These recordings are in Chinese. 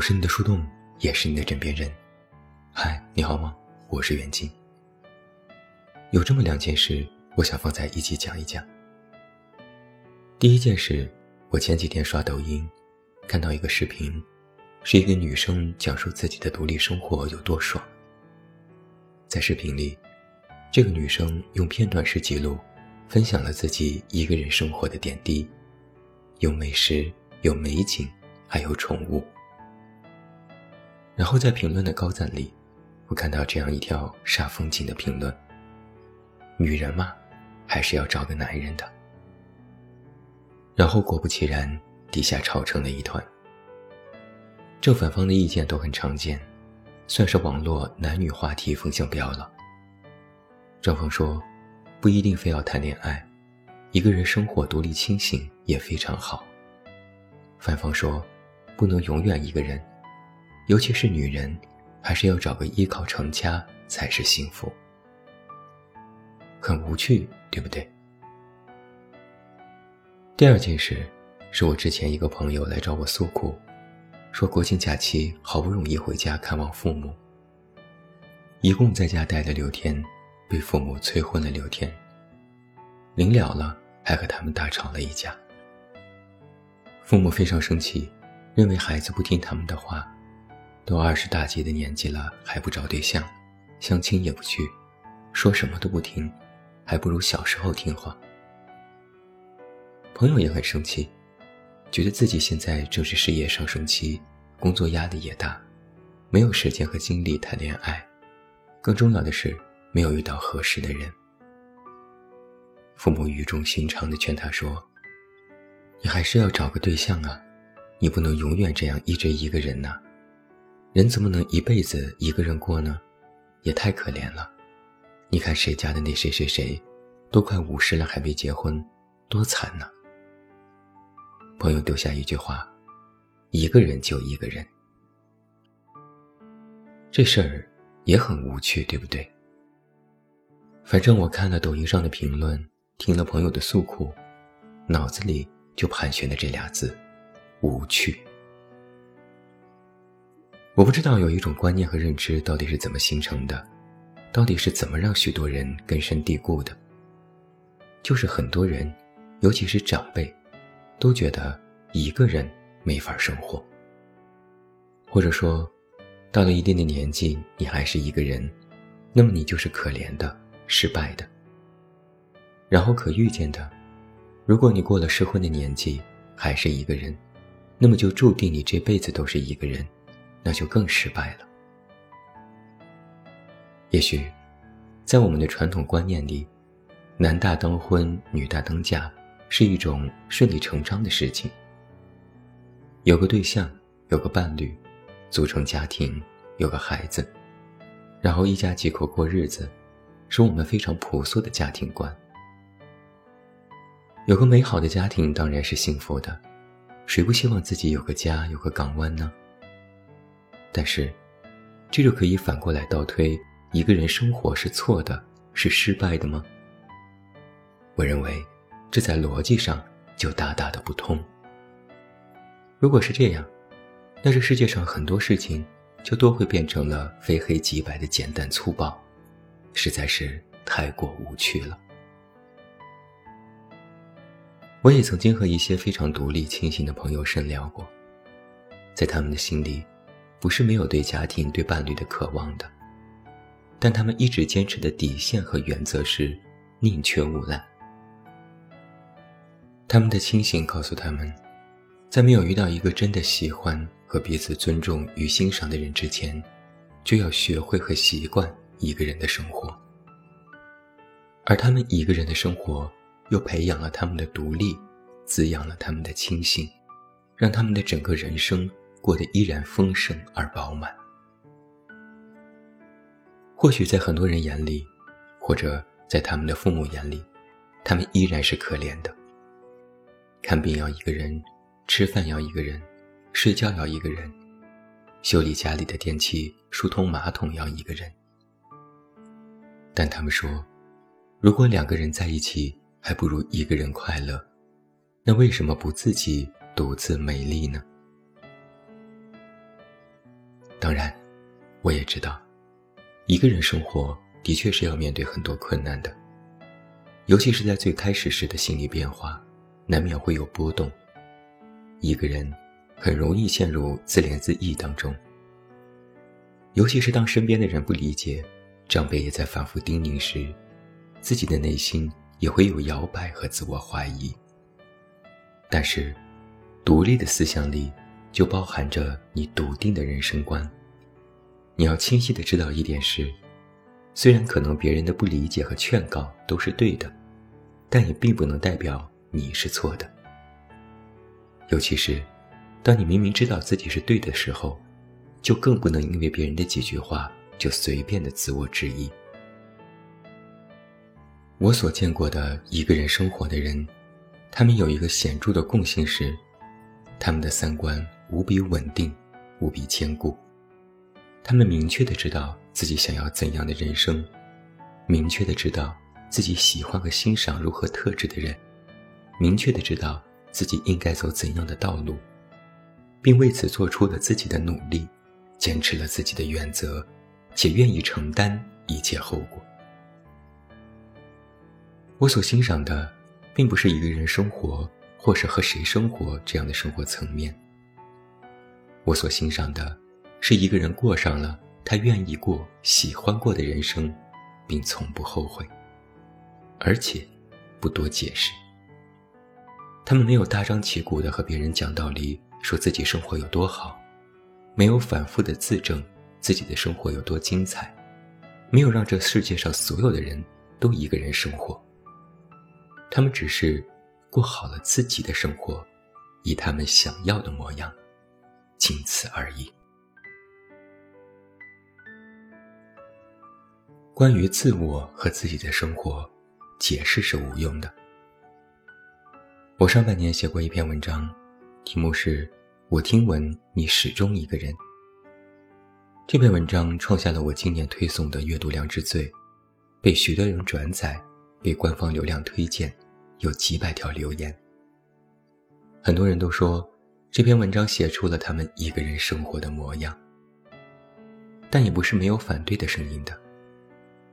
我是你的树洞，也是你的枕边人。嗨，你好吗？我是袁静。有这么两件事，我想放在一起讲一讲。第一件事，我前几天刷抖音，看到一个视频，是一个女生讲述自己的独立生活有多爽。在视频里，这个女生用片段式记录，分享了自己一个人生活的点滴，有美食，有美景，还有宠物。然后在评论的高赞里，我看到这样一条煞风景的评论：“女人嘛，还是要找个男人的。”然后果不其然，底下吵成了一团。正反方的意见都很常见，算是网络男女话题风向标了。正方说，不一定非要谈恋爱，一个人生活独立清醒也非常好。反方说，不能永远一个人。尤其是女人，还是要找个依靠成家才是幸福。很无趣，对不对？第二件事，是我之前一个朋友来找我诉苦，说国庆假期好不容易回家看望父母，一共在家待了六天，被父母催婚了六天。临了了，还和他们大吵了一架。父母非常生气，认为孩子不听他们的话。都二十大几的年纪了，还不找对象，相亲也不去，说什么都不听，还不如小时候听话。朋友也很生气，觉得自己现在正是事业上升期，工作压力也大，没有时间和精力谈恋爱，更重要的是没有遇到合适的人。父母语重心长地劝他说：“你还是要找个对象啊，你不能永远这样一直一个人呐。”人怎么能一辈子一个人过呢？也太可怜了。你看谁家的那谁谁谁，都快五十了还没结婚，多惨呢。朋友丢下一句话：“一个人就一个人。”这事儿也很无趣，对不对？反正我看了抖音上的评论，听了朋友的诉苦，脑子里就盘旋的这俩字：无趣。我不知道有一种观念和认知到底是怎么形成的，到底是怎么让许多人根深蒂固的。就是很多人，尤其是长辈，都觉得一个人没法生活，或者说，到了一定的年纪你还是一个人，那么你就是可怜的、失败的。然后可预见的，如果你过了适婚的年纪还是一个人，那么就注定你这辈子都是一个人。那就更失败了。也许，在我们的传统观念里，男大当婚，女大当嫁是一种顺理成章的事情。有个对象，有个伴侣，组成家庭，有个孩子，然后一家几口过日子，是我们非常朴素的家庭观。有个美好的家庭当然是幸福的，谁不希望自己有个家，有个港湾呢？但是，这就可以反过来倒推：一个人生活是错的，是失败的吗？我认为，这在逻辑上就大大的不通。如果是这样，那这世界上很多事情就都会变成了非黑即白的简单粗暴，实在是太过无趣了。我也曾经和一些非常独立清醒的朋友深聊过，在他们的心里。不是没有对家庭、对伴侣的渴望的，但他们一直坚持的底线和原则是宁缺毋滥。他们的清醒告诉他们，在没有遇到一个真的喜欢和彼此尊重与欣赏的人之前，就要学会和习惯一个人的生活。而他们一个人的生活，又培养了他们的独立，滋养了他们的清醒，让他们的整个人生。过得依然丰盛而饱满。或许在很多人眼里，或者在他们的父母眼里，他们依然是可怜的。看病要一个人，吃饭要一个人，睡觉要一个人，修理家里的电器、疏通马桶要一个人。但他们说，如果两个人在一起还不如一个人快乐，那为什么不自己独自美丽呢？当然，我也知道，一个人生活的确是要面对很多困难的，尤其是在最开始时的心理变化，难免会有波动。一个人很容易陷入自怜自艾当中，尤其是当身边的人不理解，长辈也在反复叮咛时，自己的内心也会有摇摆和自我怀疑。但是，独立的思想里。就包含着你笃定的人生观。你要清晰的知道一点是，虽然可能别人的不理解和劝告都是对的，但也并不能代表你是错的。尤其是，当你明明知道自己是对的时候，就更不能因为别人的几句话就随便的自我质疑。我所见过的一个人生活的人，他们有一个显著的共性是，他们的三观。无比稳定，无比坚固。他们明确的知道自己想要怎样的人生，明确的知道自己喜欢和欣赏如何特质的人，明确的知道自己应该走怎样的道路，并为此做出了自己的努力，坚持了自己的原则，且愿意承担一切后果。我所欣赏的，并不是一个人生活，或是和谁生活这样的生活层面。我所欣赏的，是一个人过上了他愿意过、喜欢过的人生，并从不后悔，而且不多解释。他们没有大张旗鼓地和别人讲道理，说自己生活有多好，没有反复地自证自己的生活有多精彩，没有让这世界上所有的人都一个人生活。他们只是过好了自己的生活，以他们想要的模样。仅此而已。关于自我和自己的生活，解释是无用的。我上半年写过一篇文章，题目是《我听闻你始终一个人》。这篇文章创下了我今年推送的阅读量之最，被许多人转载，被官方流量推荐，有几百条留言。很多人都说。这篇文章写出了他们一个人生活的模样，但也不是没有反对的声音的。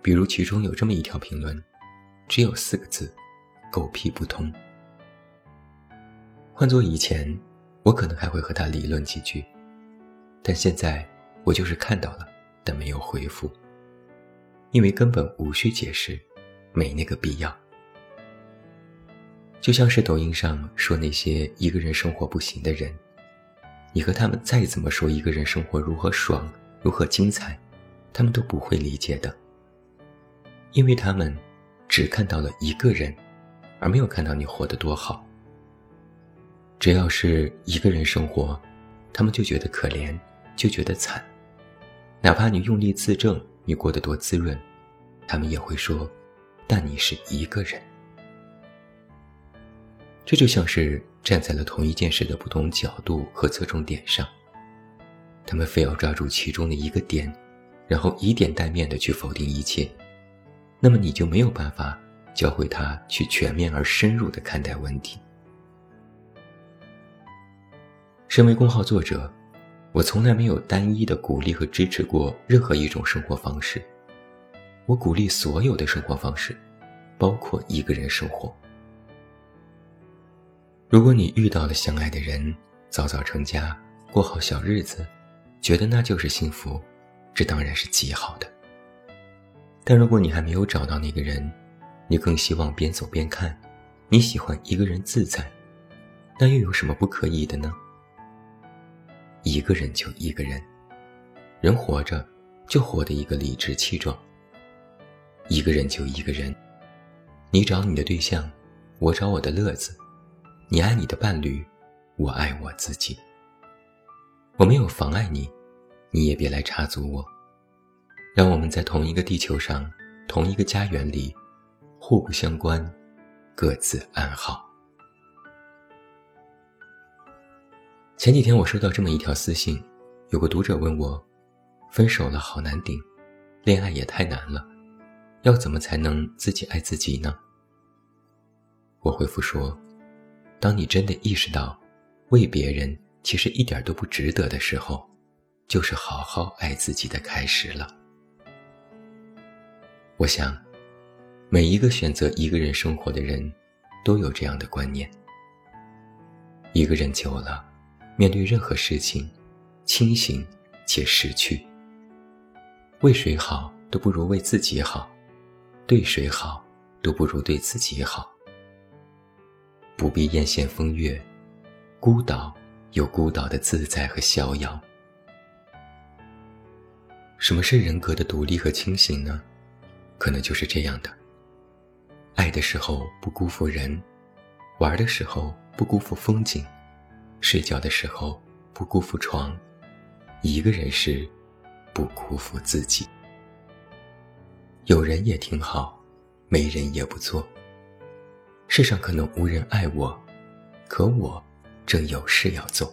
比如其中有这么一条评论，只有四个字：“狗屁不通。”换做以前，我可能还会和他理论几句，但现在我就是看到了，但没有回复，因为根本无需解释，没那个必要。就像是抖音上说那些一个人生活不行的人，你和他们再怎么说一个人生活如何爽、如何精彩，他们都不会理解的，因为他们只看到了一个人，而没有看到你活得多好。只要是一个人生活，他们就觉得可怜，就觉得惨，哪怕你用力自证你过得多滋润，他们也会说，但你是一个人。这就像是站在了同一件事的不同角度和侧重点上，他们非要抓住其中的一个点，然后以点带面的去否定一切，那么你就没有办法教会他去全面而深入的看待问题。身为公号作者，我从来没有单一的鼓励和支持过任何一种生活方式，我鼓励所有的生活方式，包括一个人生活。如果你遇到了相爱的人，早早成家，过好小日子，觉得那就是幸福，这当然是极好的。但如果你还没有找到那个人，你更希望边走边看，你喜欢一个人自在，那又有什么不可以的呢？一个人就一个人，人活着就活得一个理直气壮。一个人就一个人，你找你的对象，我找我的乐子。你爱你的伴侣，我爱我自己。我没有妨碍你，你也别来插足我。让我们在同一个地球上，同一个家园里，互不相关，各自安好。前几天我收到这么一条私信，有个读者问我：分手了好难顶，恋爱也太难了，要怎么才能自己爱自己呢？我回复说。当你真的意识到，为别人其实一点都不值得的时候，就是好好爱自己的开始了。我想，每一个选择一个人生活的人，都有这样的观念：一个人久了，面对任何事情，清醒且识趣。为谁好都不如为自己好，对谁好都不如对自己好。不必艳羡风月，孤岛有孤岛的自在和逍遥。什么是人格的独立和清醒呢？可能就是这样的：爱的时候不辜负人，玩的时候不辜负风景，睡觉的时候不辜负床，一个人时不辜负自己。有人也挺好，没人也不错。世上可能无人爱我，可我正有事要做。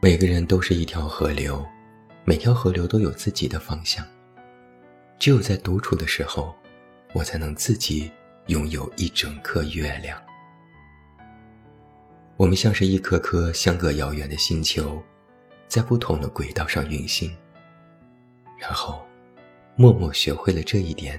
每个人都是一条河流，每条河流都有自己的方向。只有在独处的时候，我才能自己拥有一整颗月亮。我们像是一颗颗相隔遥远的星球，在不同的轨道上运行。然后，默默学会了这一点，